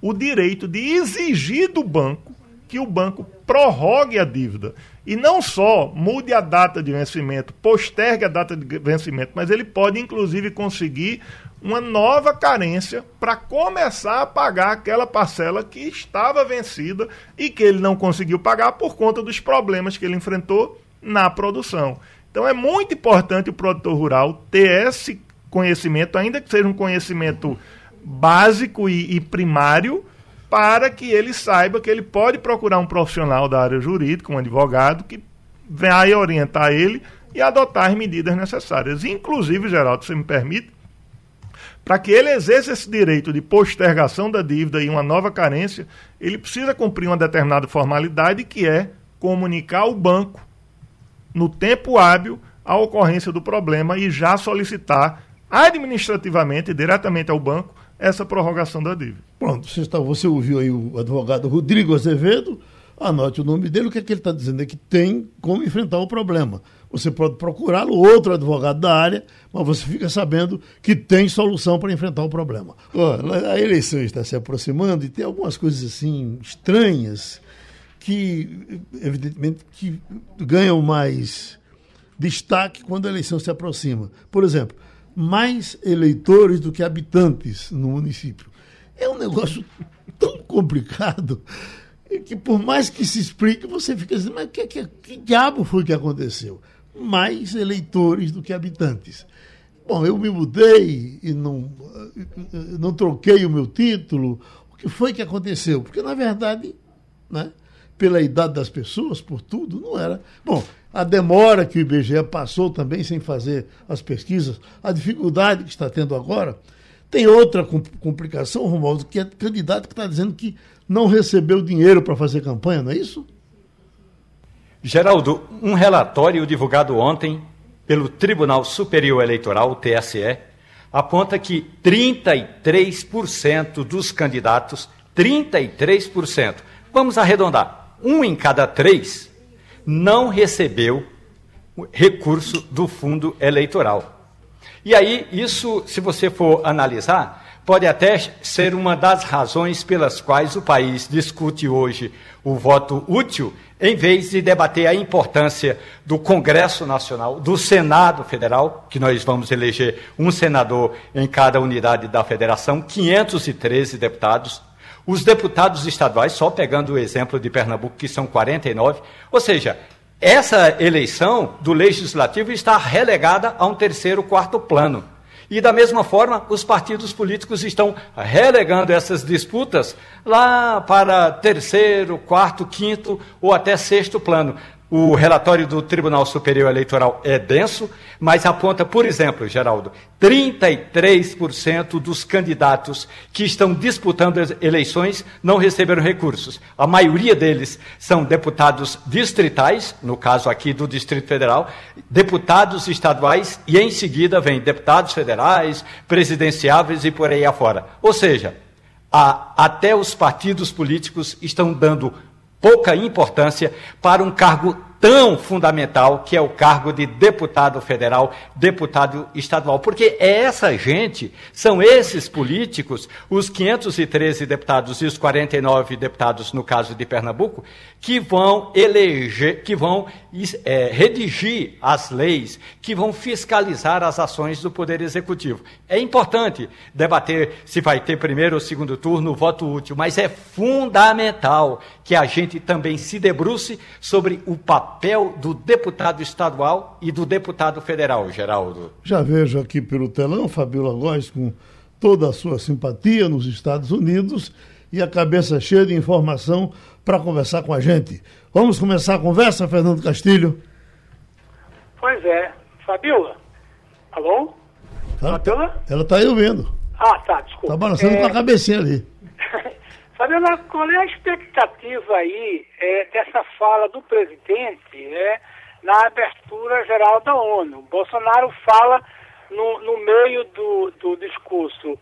C: o direito de exigir do banco que o banco prorrogue a dívida. E não só mude a data de vencimento, postergue a data de vencimento, mas ele pode, inclusive, conseguir uma nova carência para começar a pagar aquela parcela que estava vencida e que ele não conseguiu pagar por conta dos problemas que ele enfrentou na produção. Então é muito importante o produtor rural ter esse conhecimento, ainda que seja um conhecimento básico e, e primário para que ele saiba que ele pode procurar um profissional da área jurídica, um advogado, que vai orientar ele e adotar as medidas necessárias. Inclusive, Geraldo, se me permite, para que ele exerça esse direito de postergação da dívida e uma nova carência, ele precisa cumprir uma determinada formalidade que é comunicar ao banco, no tempo hábil, a ocorrência do problema e já solicitar administrativamente, diretamente ao banco, essa prorrogação da dívida.
B: Pronto, você, está, você ouviu aí o advogado Rodrigo Azevedo, anote o nome dele, o que é que ele está dizendo? É que tem como enfrentar o problema. Você pode procurá-lo, outro advogado da área, mas você fica sabendo que tem solução para enfrentar o problema. a eleição está se aproximando e tem algumas coisas assim estranhas que, evidentemente, que ganham mais destaque quando a eleição se aproxima. Por exemplo, mais eleitores do que habitantes no município. É um negócio tão complicado que, por mais que se explique, você fica dizendo, mas que, que, que diabo foi que aconteceu? Mais eleitores do que habitantes. Bom, eu me mudei e não, não troquei o meu título. O que foi que aconteceu? Porque, na verdade, né, pela idade das pessoas, por tudo, não era. Bom, a demora que o IBGE passou também sem fazer as pesquisas, a dificuldade que está tendo agora. Tem outra complicação, Romualdo, que é candidato que está dizendo que não recebeu dinheiro para fazer campanha, não é isso?
D: Geraldo, um relatório divulgado ontem pelo Tribunal Superior Eleitoral, TSE, aponta que 33% dos candidatos, 33%, vamos arredondar, um em cada três, não recebeu recurso do fundo eleitoral. E aí, isso, se você for analisar, pode até ser uma das razões pelas quais o país discute hoje o voto útil, em vez de debater a importância do Congresso Nacional, do Senado Federal, que nós vamos eleger um senador em cada unidade da federação, 513 deputados, os deputados estaduais, só pegando o exemplo de Pernambuco, que são 49, ou seja, essa eleição do legislativo está relegada a um terceiro, quarto plano. E da mesma forma, os partidos políticos estão relegando essas disputas lá para terceiro, quarto, quinto ou até sexto plano. O relatório do Tribunal Superior Eleitoral é denso, mas aponta, por exemplo, Geraldo, 33% dos candidatos que estão disputando as eleições não receberam recursos. A maioria deles são deputados distritais, no caso aqui do Distrito Federal, deputados estaduais e em seguida vem deputados federais, presidenciáveis e por aí afora. Ou seja, a, até os partidos políticos estão dando pouca importância para um cargo tão fundamental que é o cargo de deputado federal, deputado estadual, porque é essa gente, são esses políticos, os 513 deputados e os 49 deputados no caso de Pernambuco, que vão eleger, que vão é, redigir as leis, que vão fiscalizar as ações do Poder Executivo. É importante debater se vai ter primeiro ou segundo turno, voto útil, mas é fundamental que a gente também se debruce sobre o papel do deputado estadual e do deputado federal, Geraldo.
B: Já vejo aqui pelo telão Fabiola Góes com toda a sua simpatia nos Estados Unidos e a cabeça cheia de informação para conversar com a gente. Vamos começar a conversa, Fernando Castilho?
H: Pois é. Fabiola? Alô?
B: Tá, Fabiola? Ela está aí ouvindo.
H: Ah, tá, desculpa.
B: Está balançando é... com a cabecinha ali.
H: Fabiola, qual é a expectativa aí é, dessa fala do presidente é, na abertura geral da ONU? Bolsonaro fala no, no meio do, do discurso,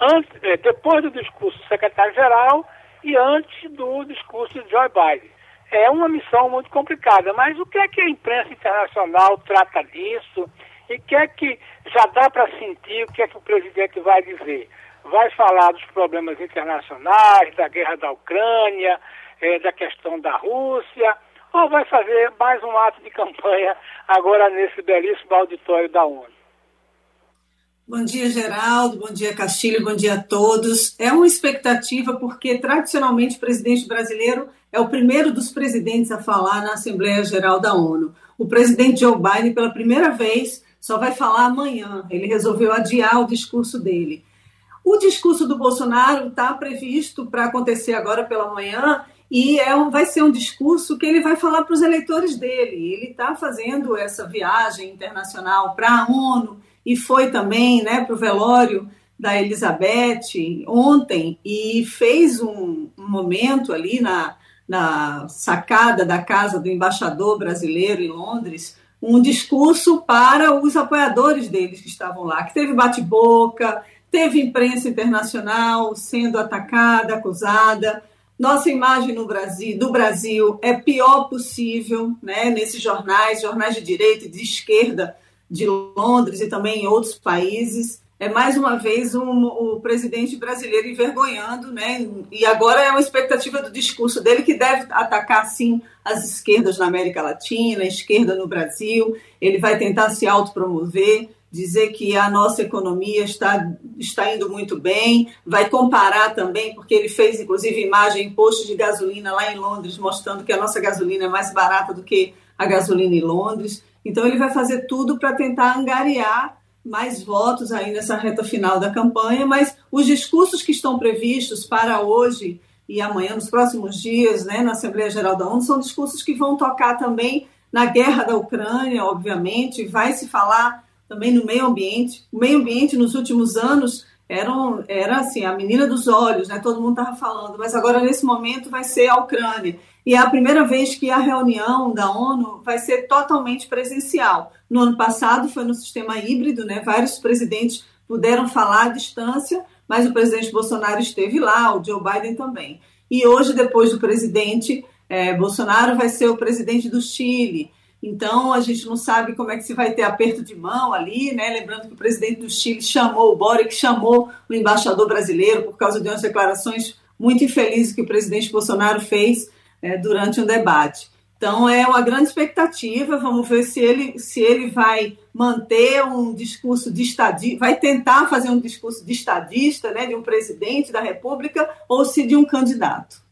H: antes, é, depois do discurso do secretário-geral e antes do discurso de Joe Biden. É uma missão muito complicada, mas o que é que a imprensa internacional trata disso? E o que é que já dá para sentir o que é que o presidente vai dizer? Vai falar dos problemas internacionais, da guerra da Ucrânia, é, da questão da Rússia, ou vai fazer mais um ato de campanha agora nesse belíssimo auditório da ONU?
I: Bom dia, Geraldo. Bom dia, Castilho. Bom dia a todos. É uma expectativa porque, tradicionalmente, o presidente brasileiro é o primeiro dos presidentes a falar na Assembleia Geral da ONU. O presidente Joe Biden, pela primeira vez, só vai falar amanhã. Ele resolveu adiar o discurso dele. O discurso do Bolsonaro está previsto para acontecer agora pela manhã e é um, vai ser um discurso que ele vai falar para os eleitores dele. Ele está fazendo essa viagem internacional para a ONU e foi também né, para o velório da Elizabeth ontem e fez um, momento ali na, na sacada da casa do embaixador brasileiro em Londres um discurso para os apoiadores deles que estavam lá, que teve bate-boca, Teve imprensa internacional sendo atacada, acusada. Nossa imagem no Brasil, do Brasil é pior possível, né? Nesses jornais, jornais de direita e de esquerda de Londres e também em outros países. É mais uma vez um, o presidente brasileiro envergonhando, né? E agora é uma expectativa do discurso dele que deve atacar sim as esquerdas na América Latina, a esquerda no Brasil. Ele vai tentar se autopromover dizer que a nossa economia está, está indo muito bem, vai comparar também, porque ele fez inclusive imagem em postos de gasolina lá em Londres, mostrando que a nossa gasolina é mais barata do que a gasolina em Londres. Então ele vai fazer tudo para tentar angariar mais votos aí nessa reta final da campanha, mas os discursos que estão previstos para hoje e amanhã, nos próximos dias, né, na Assembleia Geral da ONU, são discursos que vão tocar também na guerra da Ucrânia, obviamente, vai se falar também no meio ambiente. O meio ambiente nos últimos anos era, era assim, a menina dos olhos, né? todo mundo estava falando, mas agora nesse momento vai ser a Ucrânia. E é a primeira vez que a reunião da ONU vai ser totalmente presencial. No ano passado foi no sistema híbrido, né? vários presidentes puderam falar à distância, mas o presidente Bolsonaro esteve lá, o Joe Biden também. E hoje, depois do presidente é, Bolsonaro, vai ser o presidente do Chile. Então, a gente não sabe como é que se vai ter aperto de mão ali, né? Lembrando que o presidente do Chile chamou, o Boric chamou o embaixador brasileiro por causa de umas declarações muito infelizes que o presidente Bolsonaro fez é, durante um debate. Então, é uma grande expectativa. Vamos ver se ele, se ele vai manter um discurso de estadista, vai tentar fazer um discurso de estadista, né, de um presidente da República, ou se de um candidato.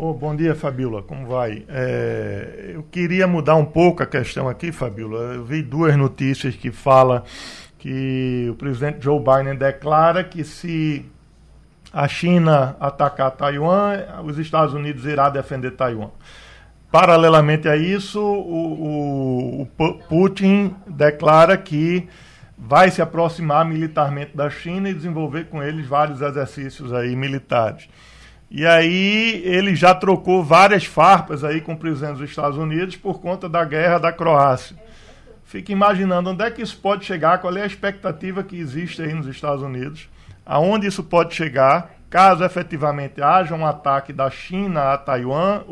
C: Oh, bom dia, Fabíola. Como vai? É, eu queria mudar um pouco a questão aqui, Fabíola. Eu vi duas notícias que falam que o presidente Joe Biden declara que se a China atacar Taiwan, os Estados Unidos irá defender Taiwan. Paralelamente a isso, o, o, o Putin declara que vai se aproximar militarmente da China e desenvolver com eles vários exercícios aí militares. E aí ele já trocou várias farpas aí com o presidente dos Estados Unidos por conta da guerra da Croácia. Fica imaginando onde é que isso pode chegar, qual é a expectativa que existe aí nos Estados Unidos, aonde isso pode chegar caso efetivamente haja um ataque da China a Taiwan,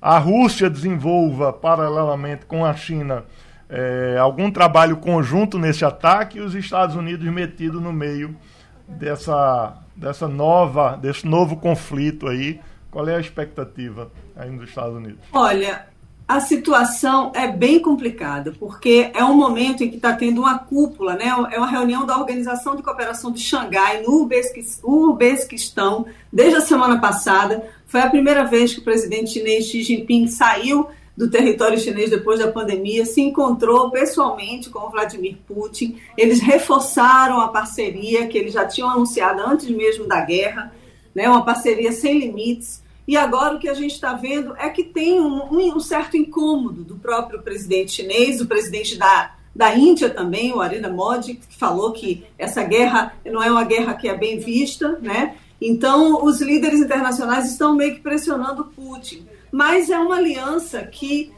C: a Rússia desenvolva paralelamente com a China é, algum trabalho conjunto nesse ataque e os Estados Unidos metidos no meio dessa, dessa nova, desse novo conflito aí. Qual é a expectativa aí nos Estados Unidos?
I: Olha, a situação é bem complicada, porque é um momento em que está tendo uma cúpula, né? é uma reunião da Organização de Cooperação de Xangai, no Uzbequistão, desde a semana passada. Foi a primeira vez que o presidente chinês Xi Jinping saiu do território chinês depois da pandemia, se encontrou pessoalmente com o Vladimir Putin. Eles reforçaram a parceria que eles já tinham anunciado antes mesmo da guerra, né? uma parceria sem limites e agora o que a gente está vendo é que tem um, um, certo incômodo do próprio presidente chinês, do presidente da, da Índia também, o Arena Modi, que falou que essa guerra não é uma guerra que é bem vista, né? Então, os líderes internacionais estão meio que pressionando Putin. Mas é uma aliança que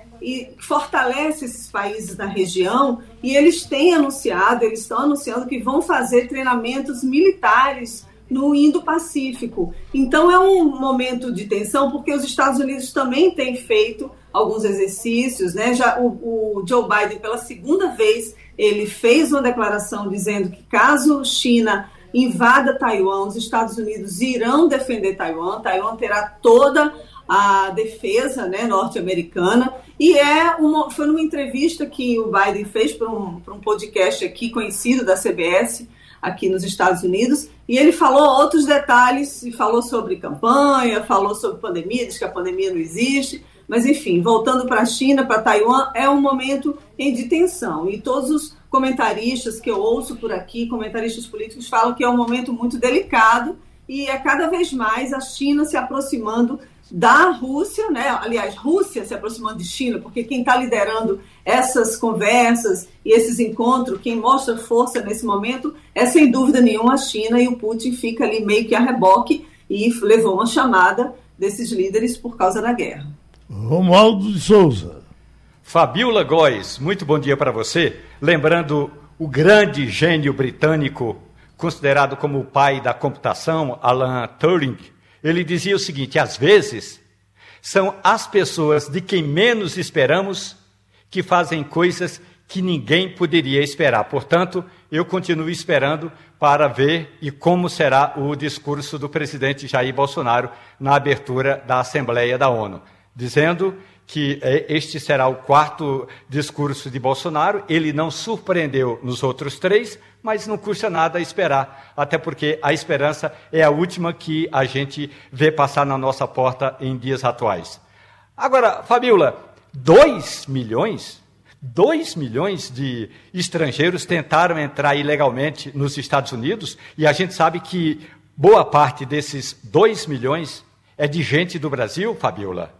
I: fortalece esses países da região e eles têm anunciado, eles estão anunciando que vão fazer treinamentos militares no Indo-Pacífico. Então é um momento de tensão, porque os Estados Unidos também têm feito alguns exercícios, né? Já o, o Joe Biden, pela segunda vez, ele fez uma declaração dizendo que caso China invada Taiwan, os Estados Unidos irão defender Taiwan, Taiwan terá toda a defesa né, norte-americana. E é uma, foi numa entrevista que o Biden fez para um, um podcast aqui conhecido da CBS, aqui nos Estados Unidos, e ele falou outros detalhes, e falou sobre campanha, falou sobre pandemia, diz que a pandemia não existe, mas enfim, voltando para a China, para Taiwan, é um momento de tensão, e todos os comentaristas que eu ouço por aqui, comentaristas políticos, falam que é um momento muito delicado, e é cada vez mais a China se aproximando da Rússia, né? aliás, Rússia se aproximando de China, porque quem está liderando essas conversas e esses encontros, quem mostra força nesse momento é sem dúvida nenhuma a China e o Putin fica ali meio que a reboque e levou uma chamada desses líderes por causa da guerra.
B: Romualdo de Souza.
D: Fabiola Góes, muito bom dia para você. Lembrando o grande gênio britânico, considerado como o pai da computação, Alan Turing, ele dizia o seguinte: às vezes são as pessoas de quem menos esperamos que fazem coisas que ninguém poderia esperar. Portanto, eu continuo esperando para ver e como será o discurso do presidente Jair Bolsonaro na abertura da Assembleia da ONU, dizendo que é, este será o quarto discurso de Bolsonaro. Ele não surpreendeu nos outros três, mas não custa nada esperar, até porque a esperança é a última que a gente vê passar na nossa porta em dias atuais. Agora, Fabiola, 2 milhões? 2 milhões de estrangeiros tentaram entrar ilegalmente nos Estados Unidos e a gente sabe que boa parte desses 2 milhões é de gente do Brasil, Fabiola.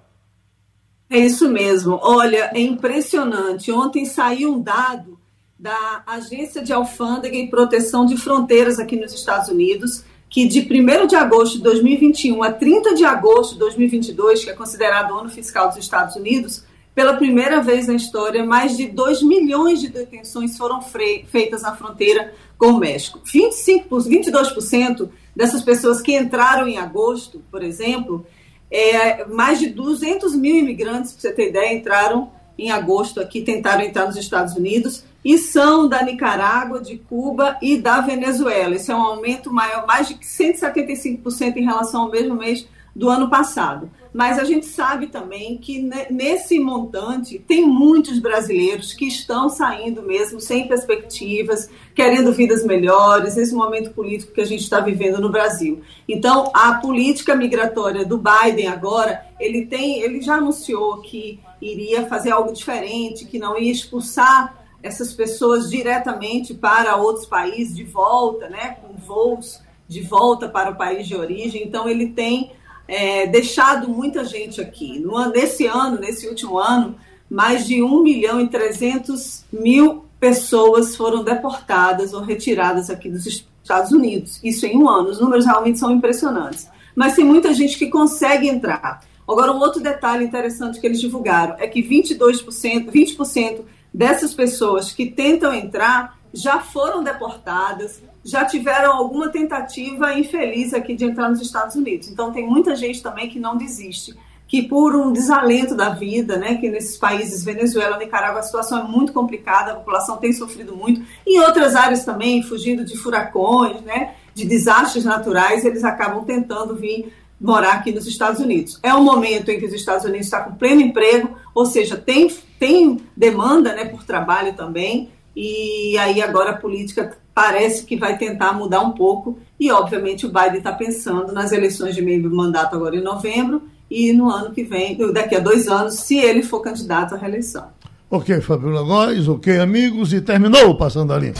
I: É isso mesmo. Olha, é impressionante. Ontem saiu um dado da Agência de Alfândega e Proteção de Fronteiras aqui nos Estados Unidos, que de 1 de agosto de 2021 a 30 de agosto de 2022, que é considerado o ano fiscal dos Estados Unidos, pela primeira vez na história, mais de 2 milhões de detenções foram feitas na fronteira com o México. 25, 22% dessas pessoas que entraram em agosto, por exemplo, é, mais de 200 mil imigrantes, para você ter ideia, entraram em agosto aqui, tentaram entrar nos Estados Unidos e são da Nicarágua, de Cuba e da Venezuela. Esse é um aumento maior, mais de 175% em relação ao mesmo mês do ano passado. Mas a gente sabe também que nesse montante tem muitos brasileiros que estão saindo mesmo sem perspectivas, querendo vidas melhores, nesse momento político que a gente está vivendo no Brasil. Então, a política migratória do Biden agora, ele tem, ele já anunciou que iria fazer algo diferente, que não ia expulsar essas pessoas diretamente para outros países de volta, né, com voos de volta para o país de origem. Então, ele tem é, deixado muita gente aqui. No, nesse ano, nesse último ano, mais de 1 milhão e 300 mil pessoas foram deportadas ou retiradas aqui dos Estados Unidos. Isso em um ano. Os números realmente são impressionantes. Mas tem muita gente que consegue entrar. Agora, um outro detalhe interessante que eles divulgaram é que 22%, 20% dessas pessoas que tentam entrar já foram deportadas já tiveram alguma tentativa infeliz aqui de entrar nos Estados Unidos. Então tem muita gente também que não desiste, que por um desalento da vida, né, que nesses países, Venezuela, Nicarágua, a situação é muito complicada, a população tem sofrido muito, em outras áreas também, fugindo de furacões, né, de desastres naturais, eles acabam tentando vir morar aqui nos Estados Unidos. É um momento em que os Estados Unidos está com pleno emprego, ou seja, tem, tem demanda né, por trabalho também, e aí agora a política parece que vai tentar mudar um pouco, e obviamente o Biden está pensando nas eleições de meio mandato agora em novembro, e no ano que vem, daqui a dois anos, se ele for candidato à reeleição.
B: Ok, Fabiola Góes, ok, amigos, e terminou Passando a Limpo.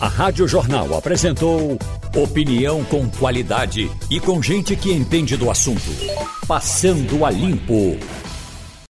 A: A Rádio Jornal apresentou opinião com qualidade e com gente que entende do assunto. Passando a Limpo.